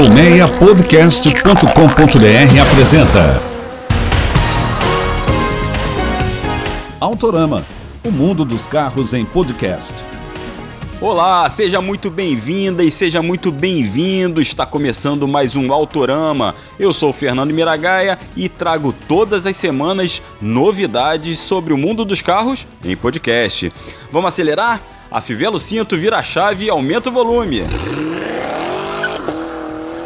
Colmeiapodcast.com.br apresenta Autorama, o mundo dos carros em podcast. Olá, seja muito bem-vinda e seja muito bem-vindo. Está começando mais um Autorama. Eu sou o Fernando Miragaia e trago todas as semanas novidades sobre o mundo dos carros em podcast. Vamos acelerar? Afivela o cinto, vira a chave e aumenta o volume.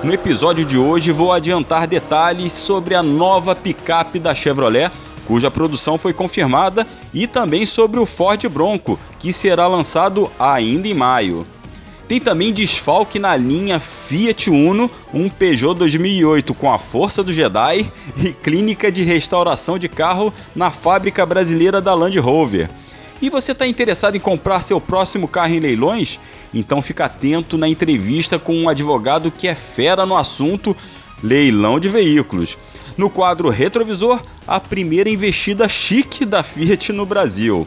No episódio de hoje vou adiantar detalhes sobre a nova picape da Chevrolet, cuja produção foi confirmada, e também sobre o Ford Bronco, que será lançado ainda em maio. Tem também desfalque na linha Fiat Uno, um Peugeot 2008 com a força do Jedi e clínica de restauração de carro na fábrica brasileira da Land Rover. E você está interessado em comprar seu próximo carro em leilões? Então fica atento na entrevista com um advogado que é fera no assunto leilão de veículos. No quadro Retrovisor, a primeira investida chique da Fiat no Brasil.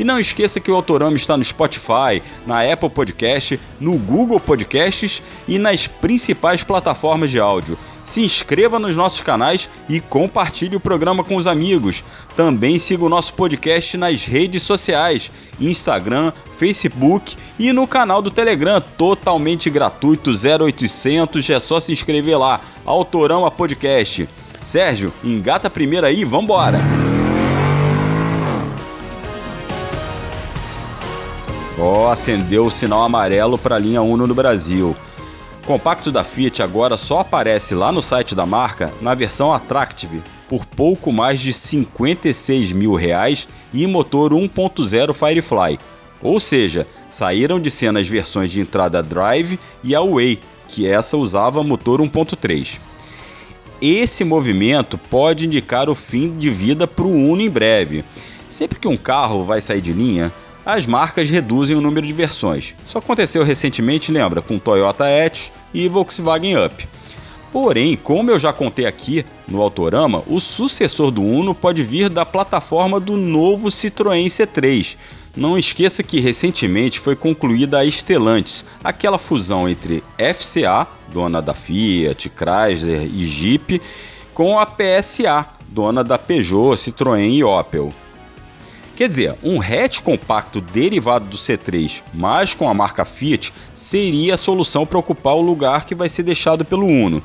E não esqueça que o Autorama está no Spotify, na Apple Podcast, no Google Podcasts e nas principais plataformas de áudio se inscreva nos nossos canais e compartilhe o programa com os amigos. Também siga o nosso podcast nas redes sociais, Instagram, Facebook e no canal do Telegram, totalmente gratuito, 0800, é só se inscrever lá, Autorão a Podcast. Sérgio, engata a primeira aí, vambora! Ó, oh, acendeu o sinal amarelo para a linha Uno no Brasil. Compacto da Fiat agora só aparece lá no site da marca na versão Attractive por pouco mais de 56 mil reais e motor 1.0 Firefly. Ou seja, saíram de cena as versões de entrada Drive e a Way, que essa usava motor 1.3. Esse movimento pode indicar o fim de vida para o Uno em breve. Sempre que um carro vai sair de linha, as marcas reduzem o número de versões. Isso aconteceu recentemente, lembra, com Toyota Etios e Volkswagen Up. Porém, como eu já contei aqui no Autorama, o sucessor do Uno pode vir da plataforma do novo Citroën C3. Não esqueça que recentemente foi concluída a Stellantis, aquela fusão entre FCA, dona da Fiat, Chrysler e Jeep, com a PSA, dona da Peugeot, Citroën e Opel. Quer dizer, um hatch compacto derivado do C3, mas com a marca Fiat, seria a solução para ocupar o lugar que vai ser deixado pelo Uno.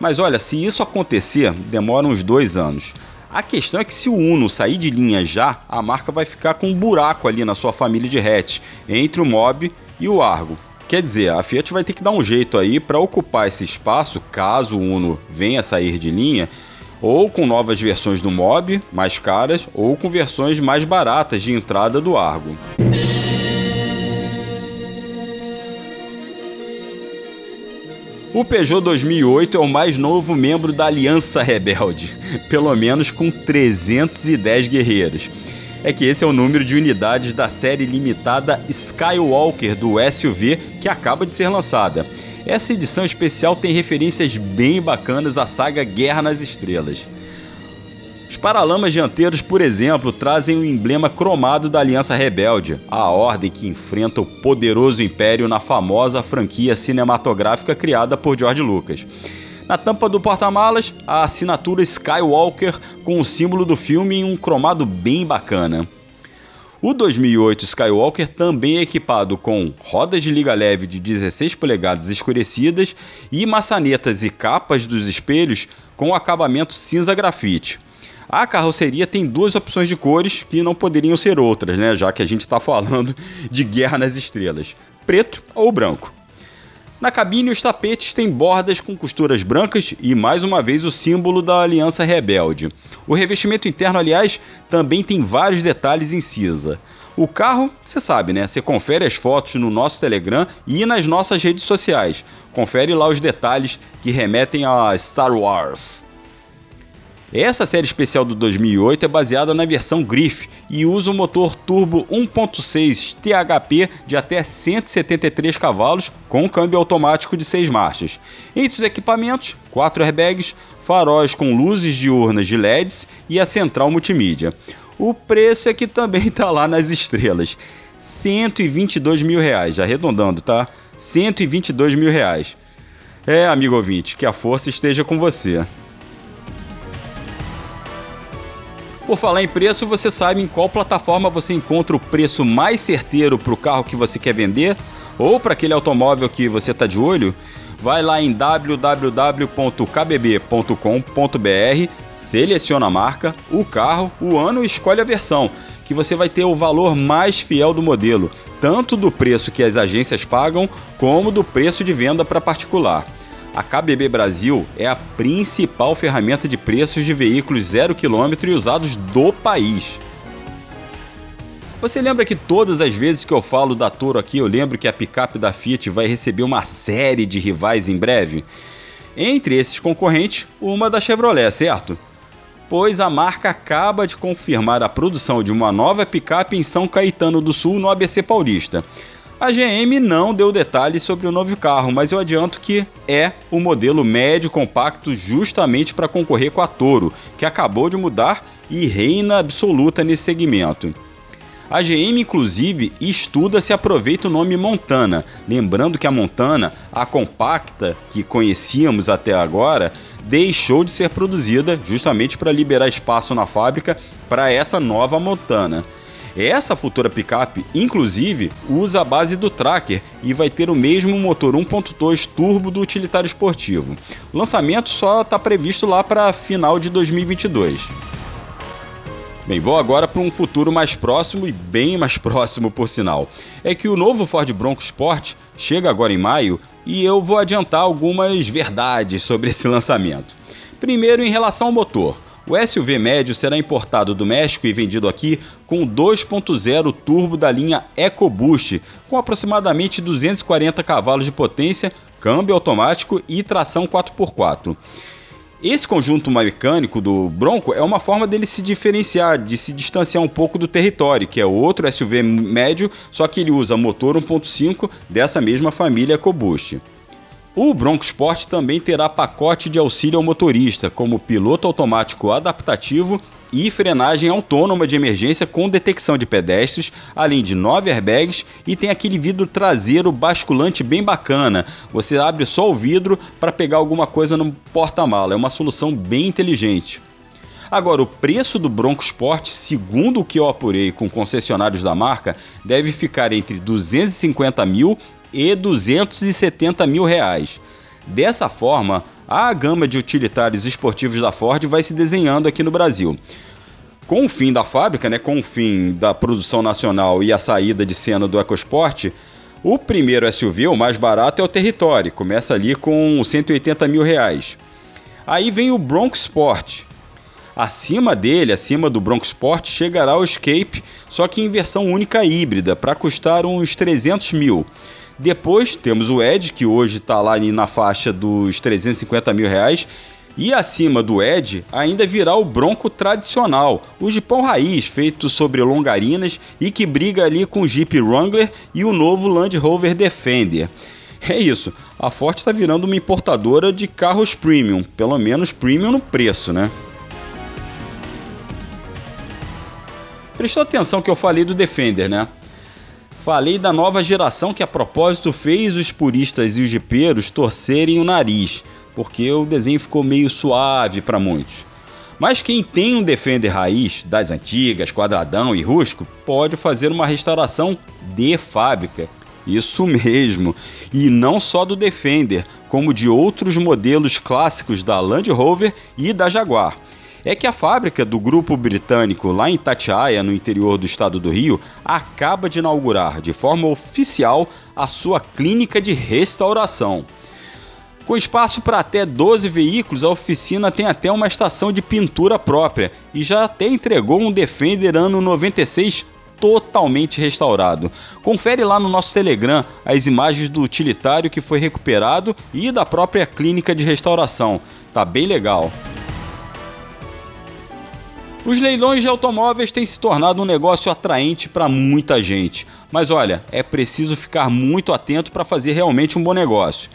Mas olha, se isso acontecer, demora uns dois anos. A questão é que se o Uno sair de linha já, a marca vai ficar com um buraco ali na sua família de hatch, entre o Mob e o Argo. Quer dizer, a Fiat vai ter que dar um jeito aí para ocupar esse espaço, caso o Uno venha a sair de linha, ou com novas versões do Mob, mais caras, ou com versões mais baratas de entrada do Argo. O Peugeot 2008 é o mais novo membro da Aliança Rebelde, pelo menos com 310 guerreiros. É que esse é o número de unidades da série limitada Skywalker do SUV que acaba de ser lançada. Essa edição especial tem referências bem bacanas à saga Guerra nas Estrelas. Os paralamas dianteiros, por exemplo, trazem o emblema cromado da Aliança Rebelde, a ordem que enfrenta o poderoso império na famosa franquia cinematográfica criada por George Lucas. Na tampa do porta-malas, a assinatura Skywalker com o símbolo do filme em um cromado bem bacana. O 2008 Skywalker também é equipado com rodas de liga leve de 16 polegadas escurecidas e maçanetas e capas dos espelhos com acabamento cinza grafite. A carroceria tem duas opções de cores que não poderiam ser outras, né? Já que a gente está falando de Guerra nas Estrelas: preto ou branco. Na cabine, os tapetes têm bordas com costuras brancas e, mais uma vez, o símbolo da Aliança Rebelde. O revestimento interno, aliás, também tem vários detalhes em cinza. O carro, você sabe, né? Você confere as fotos no nosso Telegram e nas nossas redes sociais. Confere lá os detalhes que remetem a Star Wars. Essa série especial do 2008 é baseada na versão Griff e usa um motor turbo 1.6 THP de até 173 cavalos com câmbio automático de 6 marchas. Entre os equipamentos, 4 airbags, faróis com luzes diurnas de LEDs e a central multimídia. O preço é que também está lá nas estrelas. 122 mil reais, arredondando, tá? 122 mil reais. É, amigo ouvinte, que a força esteja com você. Por falar em preço, você sabe em qual plataforma você encontra o preço mais certeiro para o carro que você quer vender? Ou para aquele automóvel que você está de olho? Vai lá em www.kbb.com.br, seleciona a marca, o carro, o ano e escolhe a versão, que você vai ter o valor mais fiel do modelo, tanto do preço que as agências pagam, como do preço de venda para particular. A KBB Brasil é a principal ferramenta de preços de veículos zero quilômetro e usados do país. Você lembra que todas as vezes que eu falo da Toro aqui, eu lembro que a picape da Fiat vai receber uma série de rivais em breve? Entre esses concorrentes, uma da Chevrolet, certo? Pois a marca acaba de confirmar a produção de uma nova picape em São Caetano do Sul, no ABC Paulista. A GM não deu detalhes sobre o novo carro, mas eu adianto que é o modelo médio compacto justamente para concorrer com a Toro, que acabou de mudar e reina absoluta nesse segmento. A GM, inclusive, estuda se aproveita o nome Montana, lembrando que a Montana, a compacta que conhecíamos até agora, deixou de ser produzida justamente para liberar espaço na fábrica para essa nova Montana. Essa futura picape, inclusive, usa a base do Tracker e vai ter o mesmo motor 1.2 turbo do utilitário esportivo. O lançamento só está previsto lá para final de 2022. Bem, vou agora para um futuro mais próximo e bem mais próximo, por sinal. É que o novo Ford Bronco Sport chega agora em maio e eu vou adiantar algumas verdades sobre esse lançamento. Primeiro, em relação ao motor. O SUV médio será importado do México e vendido aqui com 2.0 turbo da linha EcoBoost, com aproximadamente 240 cavalos de potência, câmbio automático e tração 4x4. Esse conjunto mecânico do Bronco é uma forma dele se diferenciar, de se distanciar um pouco do território, que é outro SUV médio, só que ele usa motor 1.5 dessa mesma família EcoBoost. O Bronco Sport também terá pacote de auxílio ao motorista, como piloto automático adaptativo e frenagem autônoma de emergência com detecção de pedestres, além de nove airbags e tem aquele vidro traseiro basculante bem bacana. Você abre só o vidro para pegar alguma coisa no porta-mala. É uma solução bem inteligente. Agora, o preço do Bronco Sport, segundo o que eu apurei com concessionários da marca, deve ficar entre 250 mil e 270 mil reais. Dessa forma, a gama de utilitários esportivos da Ford vai se desenhando aqui no Brasil. Com o fim da fábrica, né, com o fim da produção nacional e a saída de cena do EcoSport, o primeiro SUV, o mais barato, é o Territory, começa ali com 180 mil reais. Aí vem o Bronco Sport. Acima dele, acima do Bronco Sport, chegará o Escape, só que em versão única híbrida, para custar uns 300 mil. Depois temos o Ed, que hoje está lá na faixa dos 350 mil reais. E acima do Ed ainda virá o Bronco tradicional, o Jeepão raiz feito sobre longarinas e que briga ali com o Jeep Wrangler e o novo Land Rover Defender. É isso, a Ford está virando uma importadora de carros premium, pelo menos premium no preço, né? Prestou atenção que eu falei do Defender, né? Falei da nova geração que a propósito fez os puristas e os jipeiros torcerem o nariz, porque o desenho ficou meio suave para muitos. Mas quem tem um Defender raiz, das antigas, quadradão e rústico, pode fazer uma restauração de fábrica. Isso mesmo, e não só do Defender, como de outros modelos clássicos da Land Rover e da Jaguar é que a fábrica do grupo britânico lá em Tatiaia, no interior do estado do Rio, acaba de inaugurar de forma oficial a sua clínica de restauração. Com espaço para até 12 veículos, a oficina tem até uma estação de pintura própria e já até entregou um Defender ano 96 totalmente restaurado. Confere lá no nosso Telegram as imagens do utilitário que foi recuperado e da própria clínica de restauração. Tá bem legal. Os leilões de automóveis têm se tornado um negócio atraente para muita gente, mas olha, é preciso ficar muito atento para fazer realmente um bom negócio.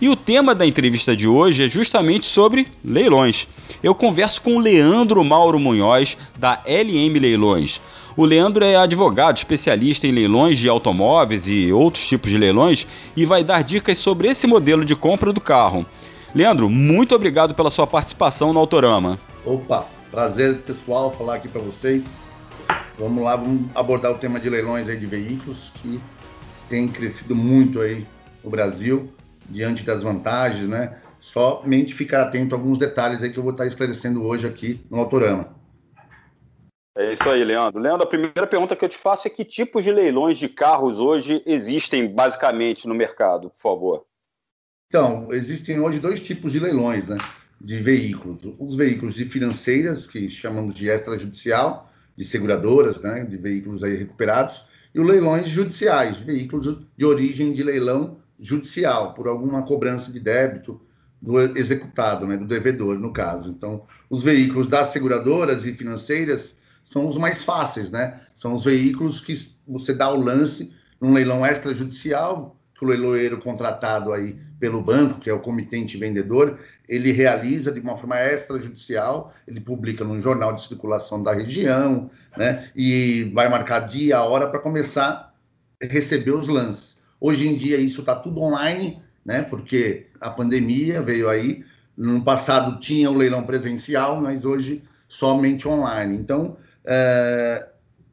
E o tema da entrevista de hoje é justamente sobre leilões. Eu converso com o Leandro Mauro Munhoz, da LM Leilões. O Leandro é advogado, especialista em leilões de automóveis e outros tipos de leilões e vai dar dicas sobre esse modelo de compra do carro. Leandro, muito obrigado pela sua participação no Autorama. Opa, prazer pessoal falar aqui para vocês. Vamos lá, vamos abordar o tema de leilões aí de veículos que tem crescido muito aí no Brasil diante das vantagens, né? Somente ficar atento a alguns detalhes aí que eu vou estar esclarecendo hoje aqui no Autorama. É isso aí, Leandro. Leandro, a primeira pergunta que eu te faço é que tipos de leilões de carros hoje existem basicamente no mercado, por favor? Então, existem hoje dois tipos de leilões, né? De veículos. Os veículos de financeiras, que chamamos de extrajudicial, de seguradoras, né? De veículos aí recuperados, e os leilões judiciais, veículos de origem de leilão judicial, por alguma cobrança de débito do executado, né? Do devedor, no caso. Então, os veículos das seguradoras e financeiras são os mais fáceis, né? São os veículos que você dá o lance num leilão extrajudicial, que o leiloeiro contratado aí pelo banco, que é o comitente vendedor, ele realiza de uma forma extrajudicial, ele publica no jornal de circulação da região, né? E vai marcar dia, hora para começar a receber os lances. Hoje em dia isso está tudo online, né? Porque a pandemia veio aí. No passado tinha o leilão presencial, mas hoje somente online. Então, é,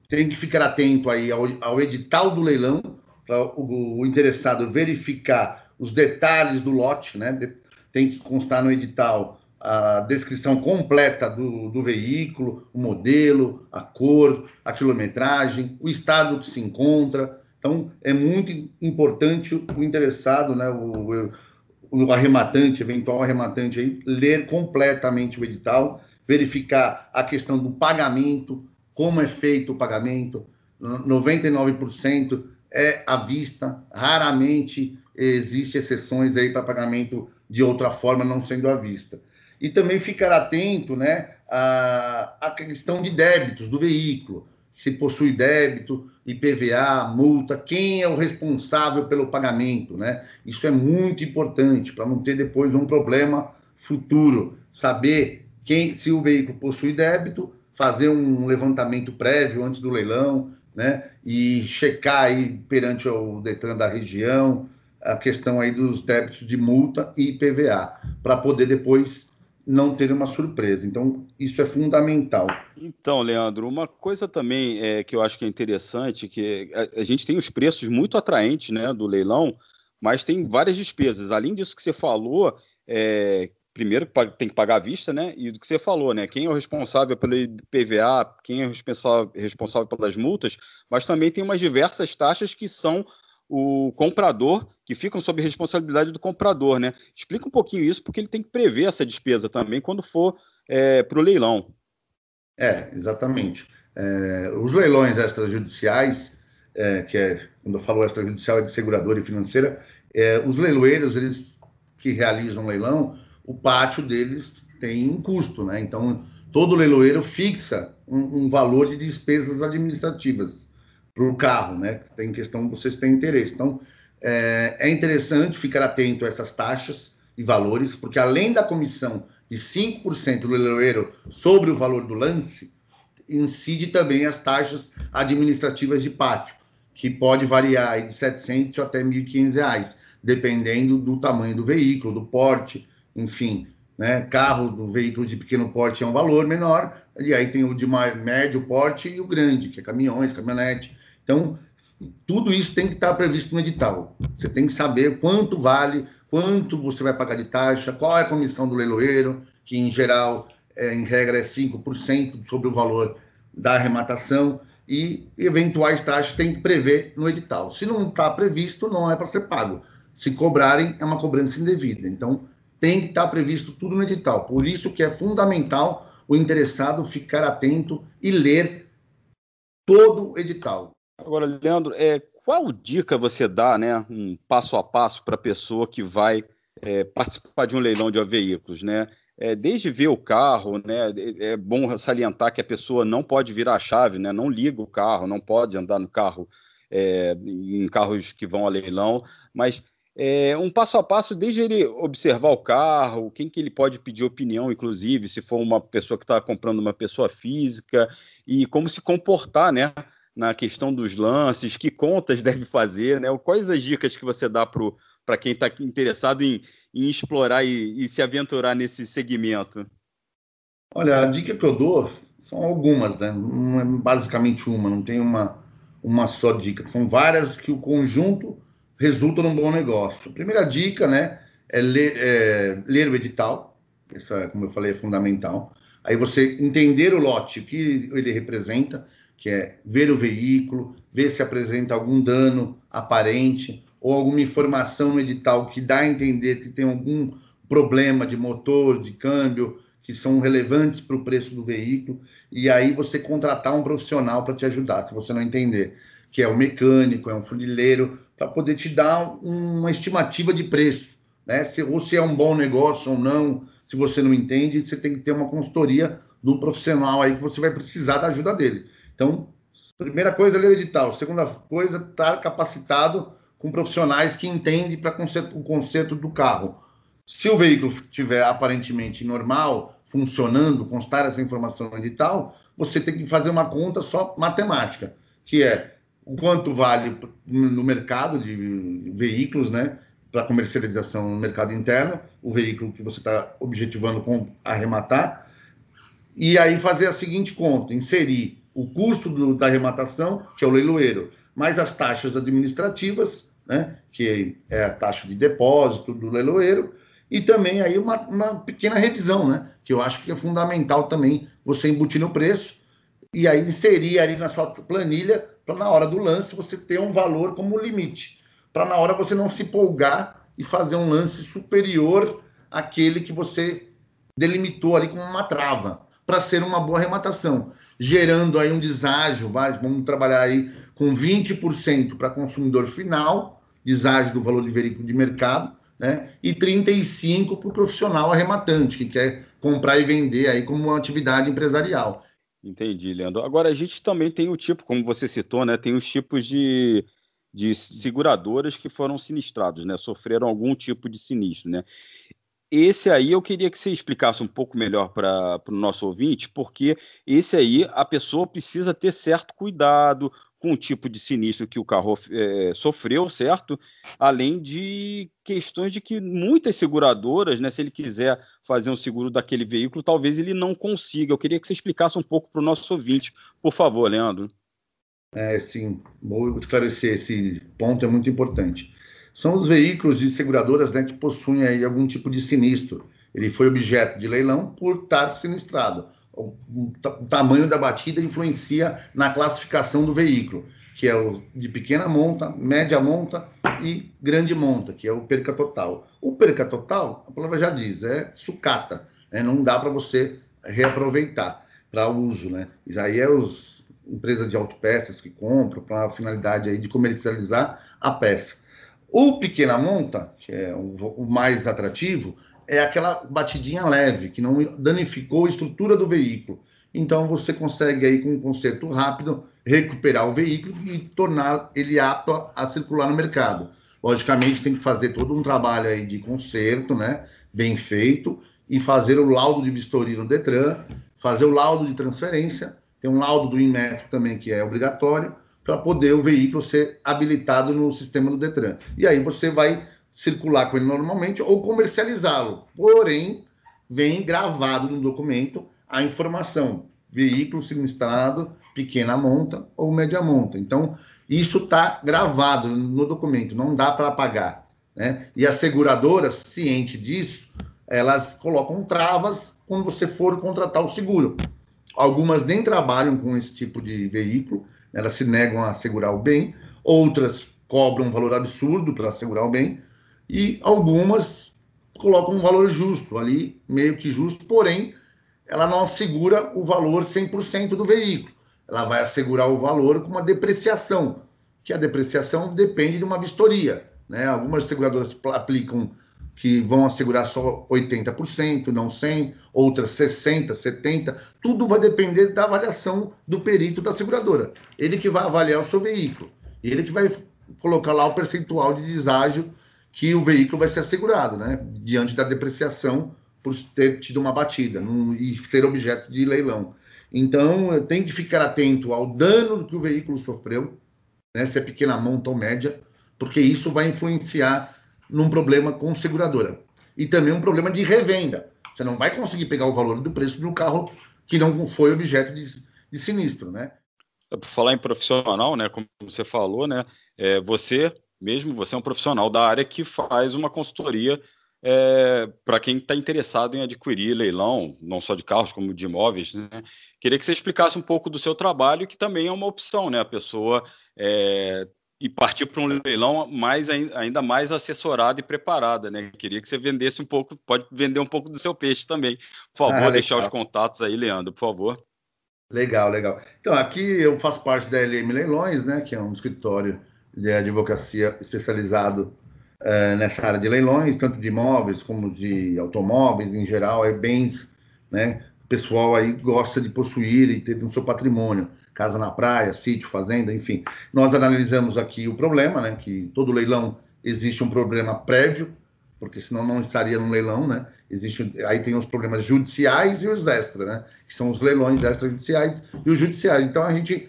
tem que ficar atento aí ao, ao edital do leilão para o, o, interessado verificar os detalhes do lote, né? Tem que constar no edital a descrição completa do, do veículo, o modelo, a cor, a quilometragem, o estado que se encontra. Então, é muito importante o interessado, né, o, o arrematante, eventual arrematante, aí, ler completamente o edital verificar a questão do pagamento, como é feito o pagamento. 99% é à vista, raramente existe exceções aí para pagamento de outra forma, não sendo à vista. E também ficar atento né, à questão de débitos do veículo, se possui débito, IPVA, multa, quem é o responsável pelo pagamento, né? Isso é muito importante para não ter depois um problema futuro. Saber quem, se o veículo possui débito, fazer um levantamento prévio antes do leilão, né? E checar aí perante o Detran da região a questão aí dos débitos de multa e IPVA, para poder depois não ter uma surpresa. Então, isso é fundamental. Então, Leandro, uma coisa também é, que eu acho que é interessante, que a, a gente tem os preços muito atraentes né, do leilão, mas tem várias despesas. Além disso que você falou, é, primeiro tem que pagar à vista, né? E do que você falou, né? Quem é o responsável pelo IPVA, quem é responsável, responsável pelas multas, mas também tem umas diversas taxas que são o comprador, que ficam sob responsabilidade do comprador, né? Explica um pouquinho isso, porque ele tem que prever essa despesa também quando for é, para o leilão. É, exatamente. É, os leilões extrajudiciais, é, que é, quando eu falo extrajudicial, é de seguradora e financeira, é, os leiloeiros, eles que realizam leilão, o pátio deles tem um custo, né? Então, todo leiloeiro fixa um, um valor de despesas administrativas para o carro, né? Tem questão, vocês têm interesse. Então, é, é, interessante ficar atento a essas taxas e valores, porque além da comissão de 5% do leiloeiro sobre o valor do lance, incide também as taxas administrativas de pátio, que pode variar de 700 até 1.500 reais, dependendo do tamanho do veículo, do porte, enfim, né? Carro do veículo de pequeno porte é um valor menor, e aí tem o de médio porte e o grande, que é caminhões, caminhonete. Então, tudo isso tem que estar previsto no edital. Você tem que saber quanto vale, quanto você vai pagar de taxa, qual é a comissão do leiloeiro, que em geral, é, em regra, é 5% sobre o valor da arrematação, e eventuais taxas tem que prever no edital. Se não está previsto, não é para ser pago. Se cobrarem, é uma cobrança indevida. Então, tem que estar previsto tudo no edital. Por isso que é fundamental o interessado ficar atento e ler todo o edital. Agora, Leandro, é, qual dica você dá, né, um passo a passo para a pessoa que vai é, participar de um leilão de veículos, né? É, desde ver o carro, né, é, é bom salientar que a pessoa não pode virar a chave, né, não liga o carro, não pode andar no carro, é, em carros que vão a leilão, mas é, um passo a passo, desde ele observar o carro, quem que ele pode pedir opinião, inclusive, se for uma pessoa que está comprando uma pessoa física, e como se comportar, né? Na questão dos lances, que contas deve fazer, né? Quais as dicas que você dá para quem está interessado em, em explorar e, e, se aventurar nesse segmento? Olha, a dica que eu dou são algumas, né? Não é basicamente uma, não tem uma, uma só dica. São várias que o conjunto resulta num bom negócio. A primeira dica, né, é ler, é, ler o edital. Isso, é, como eu falei, é fundamental. Aí você entender o lote, o que ele representa, que é ver o veículo, ver se apresenta algum dano aparente ou alguma informação edital que dá a entender que tem algum problema de motor, de câmbio, que são relevantes para o preço do veículo, e aí você contratar um profissional para te ajudar, se você não entender, que é um mecânico, é um funileiro, para poder te dar uma estimativa de preço, né? Se, ou se é um bom negócio ou não, se você não entende, você tem que ter uma consultoria do profissional aí que você vai precisar da ajuda dele. Então, primeira coisa, ler o edital. Segunda coisa, estar capacitado com profissionais que entendem para o conserto do carro. Se o veículo estiver aparentemente normal, funcionando, constar essa informação no edital, você tem que fazer uma conta só matemática, que é o quanto vale no mercado de veículos, né, para comercialização no mercado interno, o veículo que você está objetivando com arrematar, e aí fazer a seguinte conta: inserir o custo do, da arrematação, que é o leiloeiro, mais as taxas administrativas, né, que é a taxa de depósito do leiloeiro, e também aí uma, uma pequena revisão, né? Que eu acho que é fundamental também você embutir no preço e aí inserir ali na sua planilha para na hora do lance você ter um valor como limite, para na hora você não se empolgar e fazer um lance superior àquele que você delimitou ali como uma trava, para ser uma boa arrematação, gerando aí um deságio, vai, vamos trabalhar aí com 20% para consumidor final, deságio do valor de veículo de mercado, né? E 35 para o profissional arrematante, que quer comprar e vender aí como uma atividade empresarial. Entendi, Leandro. Agora, a gente também tem o tipo, como você citou, né? Tem os tipos de, de seguradoras que foram sinistrados, né? Sofreram algum tipo de sinistro, né? Esse aí eu queria que você explicasse um pouco melhor para o nosso ouvinte, porque esse aí a pessoa precisa ter certo cuidado, com o tipo de sinistro que o carro é, sofreu, certo? Além de questões de que muitas seguradoras, né, se ele quiser fazer um seguro daquele veículo, talvez ele não consiga. Eu queria que você explicasse um pouco para o nosso ouvinte, por favor, Leandro. É, sim, vou esclarecer esse ponto, é muito importante. São os veículos de seguradoras né, que possuem aí algum tipo de sinistro. Ele foi objeto de leilão por estar sinistrado o, o tamanho da batida influencia na classificação do veículo, que é o de pequena monta, média monta e grande monta, que é o perca total. O perca total, a palavra já diz, é sucata, né? não dá para você reaproveitar para uso, né? Isso aí é os empresas de autopeças que compram para a finalidade aí de comercializar a peça. O pequena monta, que é o, mais atrativo, é aquela batidinha leve, que não danificou a estrutura do veículo. Então você consegue aí com um conserto rápido recuperar o veículo e tornar ele apto a, circular no mercado. Logicamente tem que fazer todo um trabalho aí de conserto, né, bem feito e fazer o laudo de vistoria no Detran, fazer o laudo de transferência, tem um laudo do Inmetro também que é obrigatório para poder o veículo ser habilitado no sistema do Detran. E aí você vai circular com ele normalmente ou comercializá-lo. Porém, vem gravado no documento a informação: veículo sinistrado, pequena monta ou média monta. Então, isso está gravado no documento, não dá para apagar. Né? E as seguradoras, ciente disso, elas colocam travas quando você for contratar o seguro. Algumas nem trabalham com esse tipo de veículo, elas se negam a segurar o bem, outras cobram um valor absurdo para assegurar o bem, e algumas colocam um valor justo ali, meio que justo, porém ela não assegura o valor 100% do veículo. Ela vai assegurar o valor com uma depreciação, que a depreciação depende de uma vistoria. Né? Algumas seguradoras aplicam que vão assegurar só 80%, não 100%, outras 60%, 70%. Tudo vai depender da avaliação do perito da seguradora. Ele que vai avaliar o seu veículo. Ele que vai colocar lá o percentual de deságio que o veículo vai ser assegurado, né? Diante da depreciação por ter tido uma batida no, e ser objeto de leilão. Então, tem que ficar atento ao dano que o veículo sofreu, né, se é pequena monta ou média, porque isso vai influenciar num problema com seguradora. E também um problema de revenda. Você não vai conseguir pegar o valor do preço de um carro que não foi objeto de, de sinistro, né? É, por falar em profissional, né, como você falou, né, é, você mesmo, você é um profissional da área que faz uma consultoria é, para quem está interessado em adquirir leilão, não só de carros, como de imóveis. Né? Queria que você explicasse um pouco do seu trabalho, que também é uma opção, né? A pessoa é, e partir para um leilão mais, ainda mais assessorada e preparada, né? Queria que você vendesse um pouco, pode vender um pouco do seu peixe também. Por favor, ah, deixar os contatos aí, Leandro, por favor. Legal, legal. Então, aqui eu faço parte da LM Leilões, né? Que é um escritório de advocacia especializado uh, nessa área de leilões, tanto de imóveis como de automóveis, em geral, é bens, né? O pessoal aí gosta de possuir e ter no seu patrimônio, casa na praia, sítio, fazenda, enfim. Nós analisamos aqui o problema, né? Que todo leilão existe um problema prévio, porque senão não estaria no leilão, né? Existe, aí tem os problemas judiciais e os extra, né? Que são os leilões extrajudiciais e os judiciais. Então a gente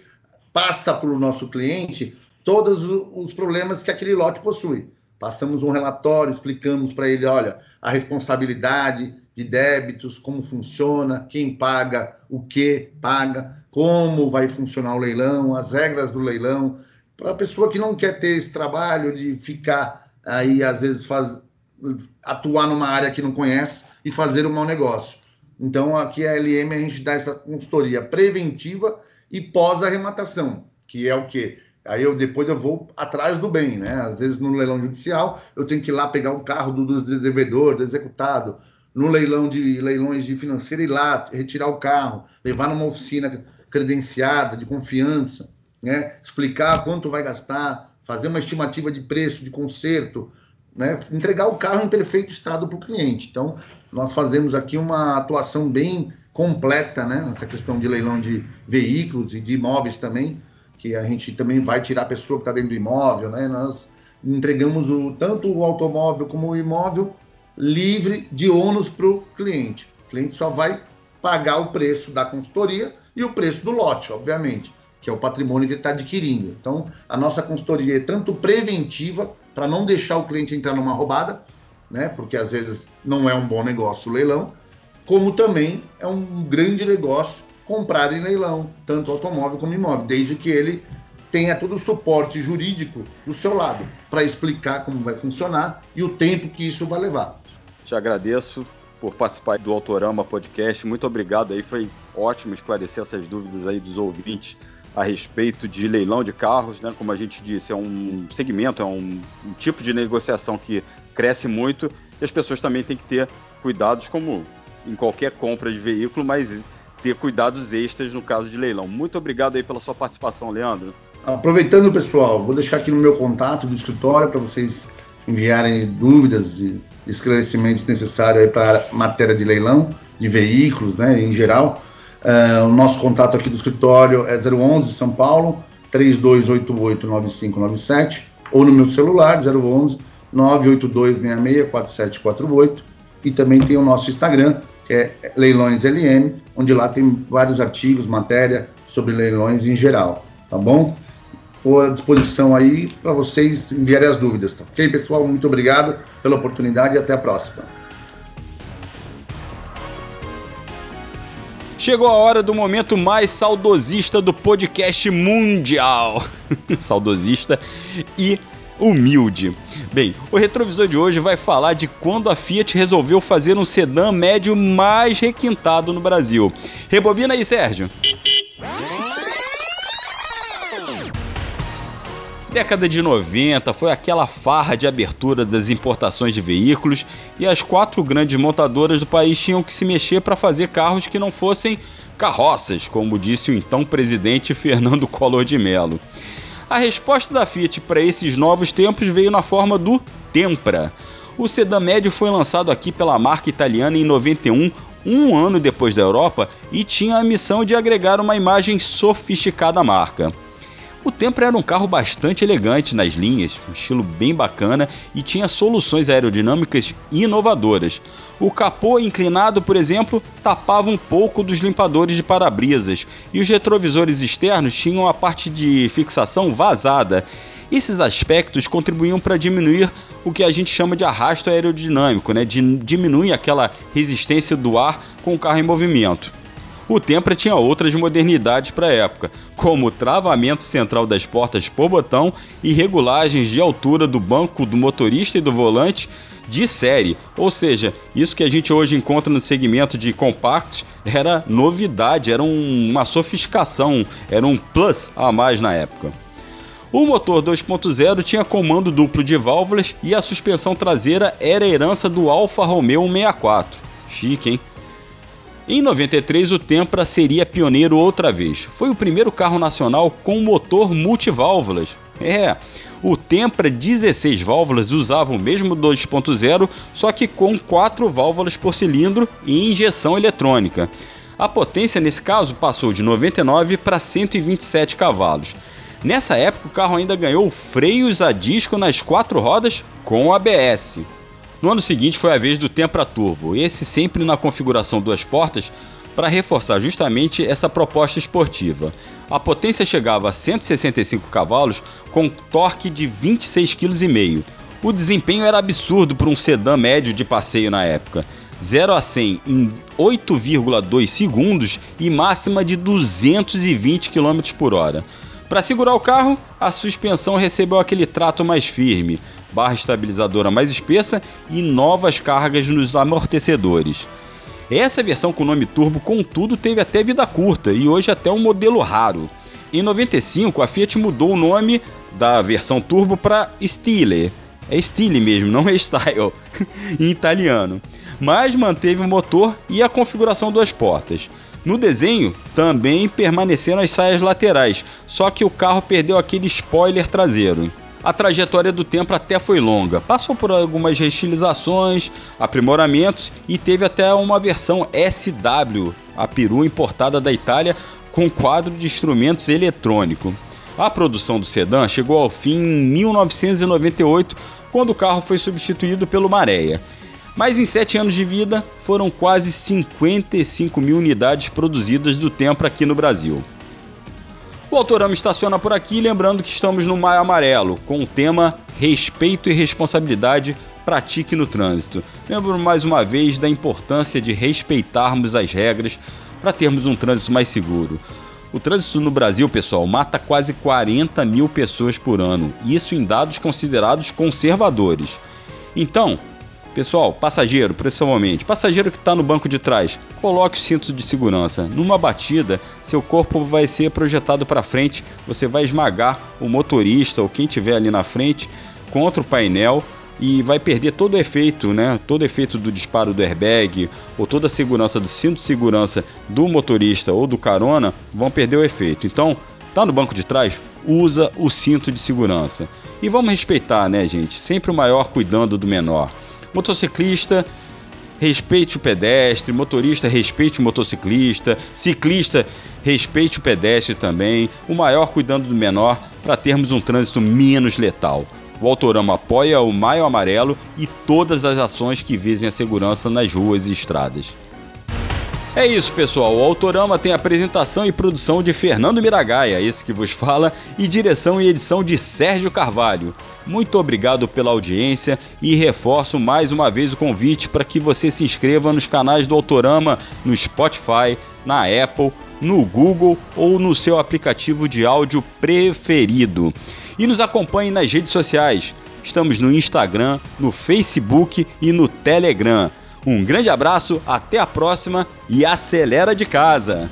passa para o nosso cliente todos os problemas que aquele lote possui. Passamos um relatório, explicamos para ele, olha, a responsabilidade de débitos, como funciona, quem paga, o que paga, como vai funcionar o leilão, as regras do leilão, para a pessoa que não quer ter esse trabalho de ficar aí, às vezes, faz, atuar numa área que não conhece e fazer um mau negócio. Então, aqui a LM a gente dá essa consultoria preventiva e pós-arrematação, que é o quê? Aí eu depois eu vou atrás do bem, né? Às vezes no leilão judicial eu tenho que ir lá pegar o carro do, do devedor, do executado. No leilão de leilões de financeira ir lá retirar o carro, levar numa oficina credenciada de confiança, né? Explicar quanto vai gastar, fazer uma estimativa de preço de conserto, né? Entregar o carro em perfeito estado para o cliente. Então nós fazemos aqui uma atuação bem completa, né? Nessa questão de leilão de veículos e de imóveis também que a gente também vai tirar a pessoa que está dentro do imóvel, né? Nós entregamos o, tanto o automóvel como o imóvel livre de ônus para o cliente. O cliente só vai pagar o preço da consultoria e o preço do lote, obviamente, que é o patrimônio que ele está adquirindo. Então, a nossa consultoria é tanto preventiva, para não deixar o cliente entrar numa roubada, né? Porque às vezes não é um bom negócio o leilão, como também é um grande negócio comprar em leilão, tanto automóvel como imóvel, desde que ele tenha todo o suporte jurídico do seu lado para explicar como vai funcionar e o tempo que isso vai levar. Te agradeço por participar do Autorama Podcast. Muito obrigado aí, foi ótimo esclarecer essas dúvidas aí dos ouvintes a respeito de leilão de carros, né? Como a gente disse, é um segmento, é um, um tipo de negociação que cresce muito e as pessoas também têm que ter cuidados como em qualquer compra de veículo, mas ter cuidados extras no caso de leilão. Muito obrigado aí pela sua participação, Leandro. Aproveitando, pessoal, vou deixar aqui no meu contato do escritório para vocês enviarem dúvidas e esclarecimentos necessários para matéria de leilão de veículos, né, em geral. Uh, o nosso contato aqui do escritório é 011 São Paulo 3288-9597 ou no meu celular 011 982664748 e também tem o nosso Instagram que é Leilões LM, onde lá tem vários artigos, matéria sobre leilões em geral, tá bom? Estou à disposição aí para vocês enviarem as dúvidas, tá? Ok, pessoal? Muito obrigado pela oportunidade e até a próxima. Chegou a hora do momento mais saudosista do podcast mundial. saudosista e humilde. Bem, o retrovisor de hoje vai falar de quando a Fiat resolveu fazer um sedã médio mais requintado no Brasil. Rebobina aí, Sérgio. Década de 90 foi aquela farra de abertura das importações de veículos e as quatro grandes montadoras do país tinham que se mexer para fazer carros que não fossem carroças, como disse o então presidente Fernando Collor de Mello. A resposta da Fiat para esses novos tempos veio na forma do Tempra. O sedã médio foi lançado aqui pela marca italiana em 91, um ano depois da Europa, e tinha a missão de agregar uma imagem sofisticada à marca. O Tempra era um carro bastante elegante nas linhas, um estilo bem bacana e tinha soluções aerodinâmicas inovadoras. O capô inclinado, por exemplo, tapava um pouco dos limpadores de para-brisas e os retrovisores externos tinham a parte de fixação vazada. Esses aspectos contribuíam para diminuir o que a gente chama de arrasto aerodinâmico, né? De diminuir aquela resistência do ar com o carro em movimento. O Tempra tinha outras modernidades para a época, como o travamento central das portas por botão e regulagens de altura do banco do motorista e do volante de série. Ou seja, isso que a gente hoje encontra no segmento de compactos era novidade, era um, uma sofisticação, era um plus a mais na época. O motor 2.0 tinha comando duplo de válvulas e a suspensão traseira era herança do Alfa Romeo 64. Chique, hein? Em 93, o Tempra seria pioneiro outra vez. Foi o primeiro carro nacional com motor multiválvulas. É, o Tempra 16 válvulas usava o mesmo 2.0, só que com 4 válvulas por cilindro e injeção eletrônica. A potência nesse caso passou de 99 para 127 cavalos. Nessa época, o carro ainda ganhou freios a disco nas quatro rodas com ABS. No ano seguinte foi a vez do Tempra Turbo, esse sempre na configuração duas portas, para reforçar justamente essa proposta esportiva. A potência chegava a 165 cavalos com torque de 26,5 kg. O desempenho era absurdo para um sedã médio de passeio na época. 0 a 100 em 8,2 segundos e máxima de 220 km por hora. Para segurar o carro, a suspensão recebeu aquele trato mais firme, barra estabilizadora mais espessa e novas cargas nos amortecedores. Essa versão com nome Turbo, contudo, teve até vida curta e hoje até um modelo raro. Em 95, a Fiat mudou o nome da versão Turbo para Stile. É Stile mesmo, não é Style, em italiano. Mas manteve o motor e a configuração duas portas. No desenho, também permaneceram as saias laterais, só que o carro perdeu aquele spoiler traseiro. A trajetória do tempo até foi longa, passou por algumas restilizações, aprimoramentos e teve até uma versão SW, a peru importada da Itália, com quadro de instrumentos eletrônico. A produção do sedã chegou ao fim em 1998, quando o carro foi substituído pelo Maréia. Mas em sete anos de vida, foram quase 55 mil unidades produzidas do Tempra aqui no Brasil. O Autorama estaciona por aqui, lembrando que estamos no Maio Amarelo, com o tema Respeito e Responsabilidade Pratique no Trânsito. Lembro mais uma vez da importância de respeitarmos as regras para termos um trânsito mais seguro. O trânsito no Brasil, pessoal, mata quase 40 mil pessoas por ano, isso em dados considerados conservadores. Então, Pessoal, passageiro, principalmente, passageiro que está no banco de trás, coloque o cinto de segurança. Numa batida, seu corpo vai ser projetado para frente, você vai esmagar o motorista ou quem tiver ali na frente contra o painel e vai perder todo o efeito, né? Todo o efeito do disparo do airbag ou toda a segurança do cinto de segurança do motorista ou do carona vão perder o efeito. Então, tá no banco de trás, usa o cinto de segurança. E vamos respeitar, né, gente? Sempre o maior cuidando do menor. Motociclista, respeite o pedestre, motorista, respeite o motociclista, ciclista, respeite o pedestre também, o maior cuidando do menor para termos um trânsito menos letal. O Autorama apoia o Maio Amarelo e todas as ações que visem a segurança nas ruas e estradas. É isso, pessoal. O Autorama tem apresentação e produção de Fernando Miragaia, esse que vos fala, e direção e edição de Sérgio Carvalho. Muito obrigado pela audiência e reforço mais uma vez o convite para que você se inscreva nos canais do Autorama no Spotify, na Apple, no Google ou no seu aplicativo de áudio preferido. E nos acompanhe nas redes sociais. Estamos no Instagram, no Facebook e no Telegram. Um grande abraço, até a próxima e acelera de casa!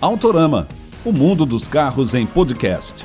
Autorama, o mundo dos carros em podcast.